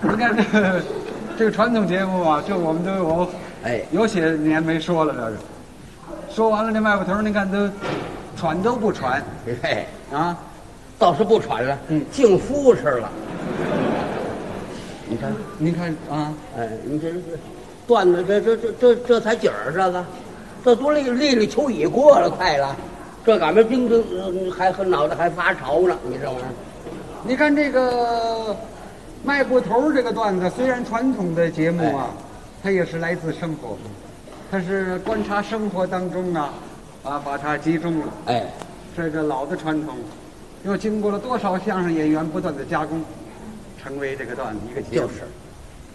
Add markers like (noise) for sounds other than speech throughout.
你看这个这个传统节目啊，这我们都有哎，有些年没说了，这是。说完了这卖布头，您看都喘都不喘嘿，啊！倒是不喘了，嗯净呼哧了。你看，您看啊，哎，你这这段子，这这这这这才几儿，这个，这都立立立秋已过了，快了，这赶明叮叮，呃还和脑袋还发潮呢，你这玩意儿，你看这个卖布头这个段子，虽然传统的节目啊，它也是来自生活，它是观察生活当中啊，啊把它集中了。哎，这个老的传统，又经过了多少相声演员不断的加工，成为这个段子一个节目。就是，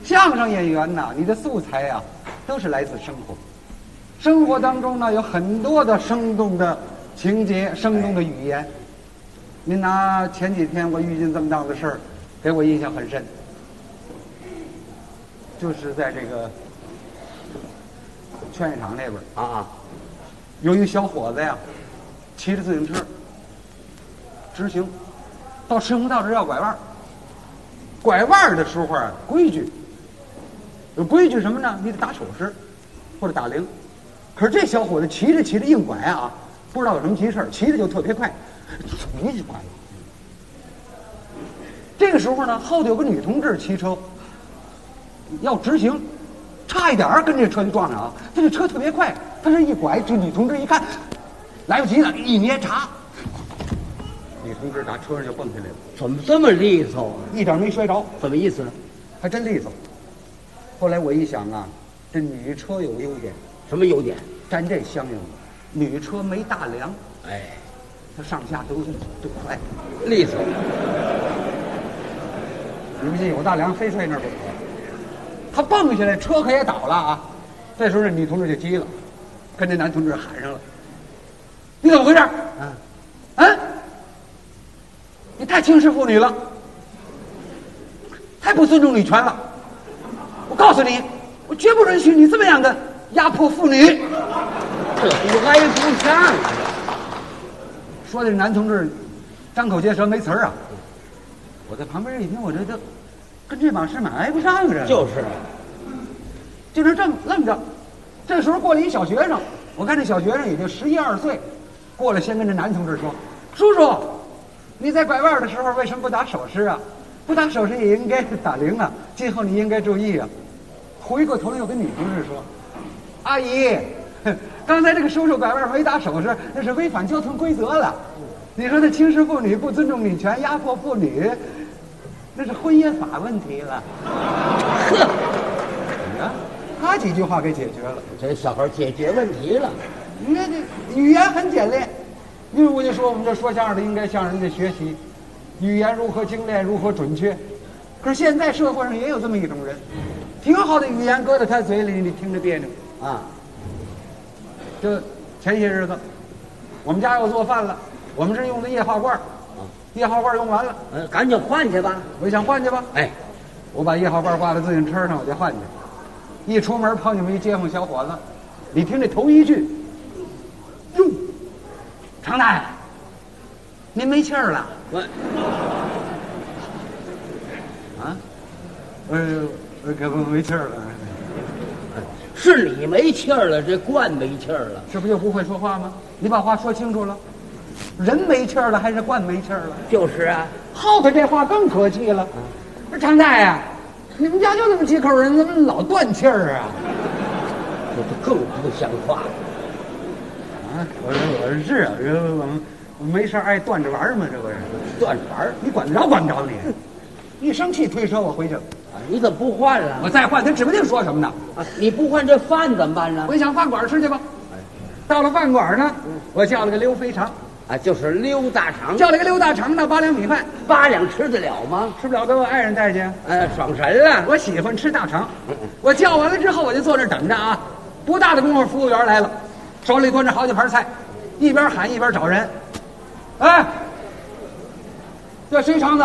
相声演员呐，你的素材啊，都是来自生活。生活当中呢，有很多的生动的情节、生动的语言。您拿前几天我遇见这么大的事儿，给我印象很深，就是在这个劝业场那边儿，啊啊，有一个小伙子呀，骑着自行车直行，到石红道这儿要拐弯儿拐弯儿的时候啊，规矩有规矩什么呢？你得打手势或者打铃。可是这小伙子骑着骑着硬拐啊，不知道有什么急事儿，骑着就特别快，嗖就拐了。这个时候呢，后头有个女同志骑车要直行，差一点儿跟这车就撞上啊！他这车特别快，他这一拐，这女同志一看，来不及了，一捏闸，女同志打车上就蹦下来了，怎么这么利索啊？一点没摔着，什么意思？还真利索。后来我一想啊，这女车有优点，什么优点？沾这相应，女车没大梁，哎，它上下都都快。利索。你们这有大梁非睡那儿不可。他蹦下来，车可也倒了啊！这时候这女同志就急了，跟这男同志喊上了：“你怎么回事？啊，啊？你太轻视妇女了，太不尊重女权了！我告诉你，我绝不允许你这么样的压迫妇女。”这不挨不上。说的这男同志张口结舌没词儿啊！我在旁边一听，我这这跟这码事满挨不上啊！这就是，就是这么这么着。这时候过来一小学生，我看这小学生也就十一二岁，过来先跟这男同志说：“叔叔，你在拐弯的时候为什么不打手势啊？不打手势也应该打铃啊！今后你应该注意啊！”回过头来又跟女同志说：“阿姨，(laughs) 刚才这个叔叔拐弯没打手势，那是违反交通规则了。你说他轻视妇女、不尊重女权、压迫妇女，那是婚姻法问题了。”呵，啊，他几句话给解决了。这小孩解决问题了。你看这语言很简练，因为我就说我们这说相声的应该向人家学习，语言如何精炼，如何准确。可是现在社会上也有这么一种人，挺好的语言搁在他嘴里，你听着别扭。啊，就前些日子，我们家要做饭了，我们是用的液化罐儿，液化罐儿用完了，呃，赶紧换去吧。我就想换去吧，哎，我把液化罐挂在自行车上，我就换去。一出门碰见我一街坊小伙子，你听这头一句，哟，常大爷，您没气儿了我啊？呃，呃可不没气儿了，是你没气儿了，这罐没气儿了。这不就不会说话吗？你把话说清楚了，人没气儿了还是罐没气儿了？就是啊，后头这话更可气了。说常大爷，你们家就那么几口人，怎么老断气儿啊？这就更不像话。啊，我说我说是啊，这我们我没事爱断着玩儿嘛，这不是？断着玩儿你管得着管不着你？一生气推车我回去了，啊！你怎么不换了？我再换他指不定说什么呢。啊，你不换这饭怎么办呢我？想饭馆吃去吧。到了饭馆呢，我叫了个溜肥肠，啊，就是溜大肠，叫了个溜大肠呢，八两米饭，八两吃得了吗？吃不了给我爱人带去。呃，爽神了。我喜欢吃大肠，我叫完了之后我就坐这等着啊。不大的功夫，服务员来了，手里端着好几盘菜，一边喊一边找人。哎，这谁肠子？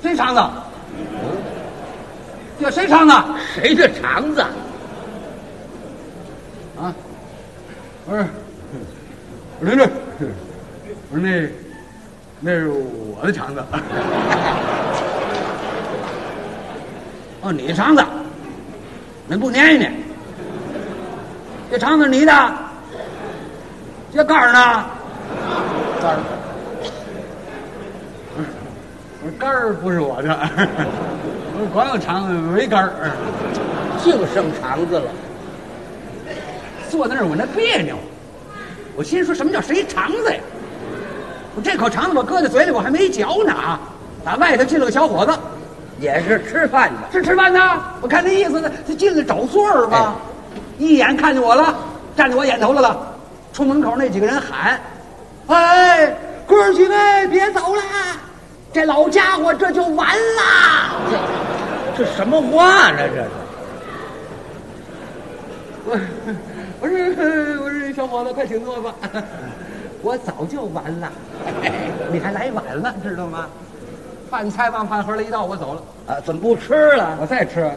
谁肠子？这谁肠子？谁的肠子？啊，我说，我说这，我说那那是我的肠子。(laughs) 哦，你的肠子，那不粘一粘？这肠子你的，这杆儿呢？杆儿，我说杆儿不是我的，(laughs) 我说光有肠子没杆儿。净剩肠子了。坐在那儿我那别扭，我心说什么叫谁肠子呀？我这口肠子我搁在嘴里我还没嚼呢啊！打外头进了个小伙子，也是吃饭的，是吃饭的。我看那意思呢，他进来找座儿吧，一眼看见我了，站在我眼头了了。冲门口那几个人喊：“哎，哥儿几位别走啦！这老家伙这就完啦！”这什么话呢？这是。我我说 (laughs) 我说小伙子，快请坐吧。我早就完了，你还来晚了，知道吗？饭菜往饭盒里一倒，我走了。啊，怎么不吃了？我再吃，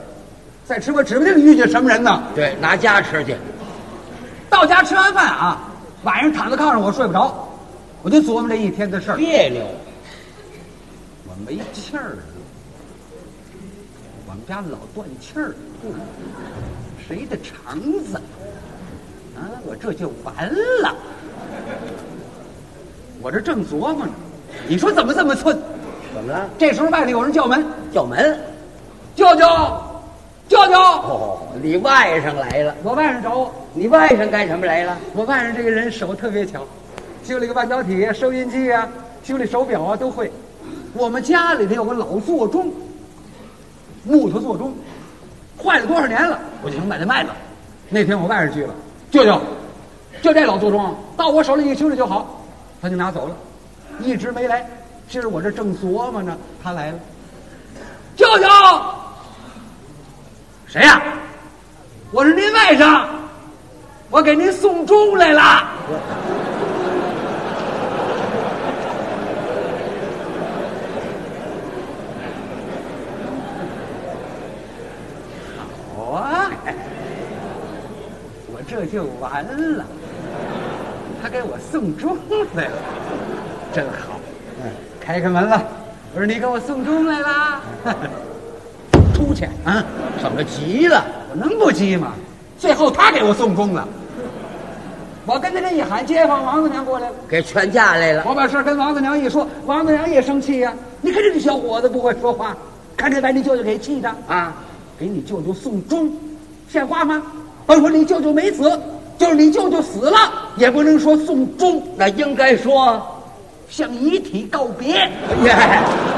再吃，我指不定遇见什么人呢。对，拿家吃去。到家吃完饭啊，晚上躺在炕上我睡不着，我就琢磨这一天的事儿。别扭，我没气儿家老断气儿，谁的肠子啊？我这就完了。我这正琢磨呢，你说怎么这么寸？怎么了？这时候外头有人叫门，叫门。舅舅，舅舅，哦，你外甥来了。我外甥找我。你外甥干什么来了？我外甥这个人手特别巧，修理个半导体啊、收音机啊、修理手表啊都会。我们家里头有个老座钟，木头座钟，坏了多少年了，我就想把它卖了。那天我外甥去了，舅舅，就这老座钟，到我手里一修理就好，他就拿走了，一直没来。今儿我这正琢磨呢，他来了，舅舅，谁呀、我是您外甥，我给您送钟来了。好啊，(laughs) 我这就完了。他给我送钟来了，真好。嗯，开开门了。我说你给我送钟来啦，(laughs) 出去啊！怎么急了？我能不急吗？最后他给我送钟了。我跟他这一喊，街坊王子娘过来了。给劝架来了。我把事儿跟王子娘一说，王子娘也生气呀、你看这个小伙子不会说话，看这把你舅舅给气的啊！给你舅舅送钟，像话吗？甭说你舅舅没死，就是你舅舅死了，也不能说送终，那应该说，向遗体告别。(laughs)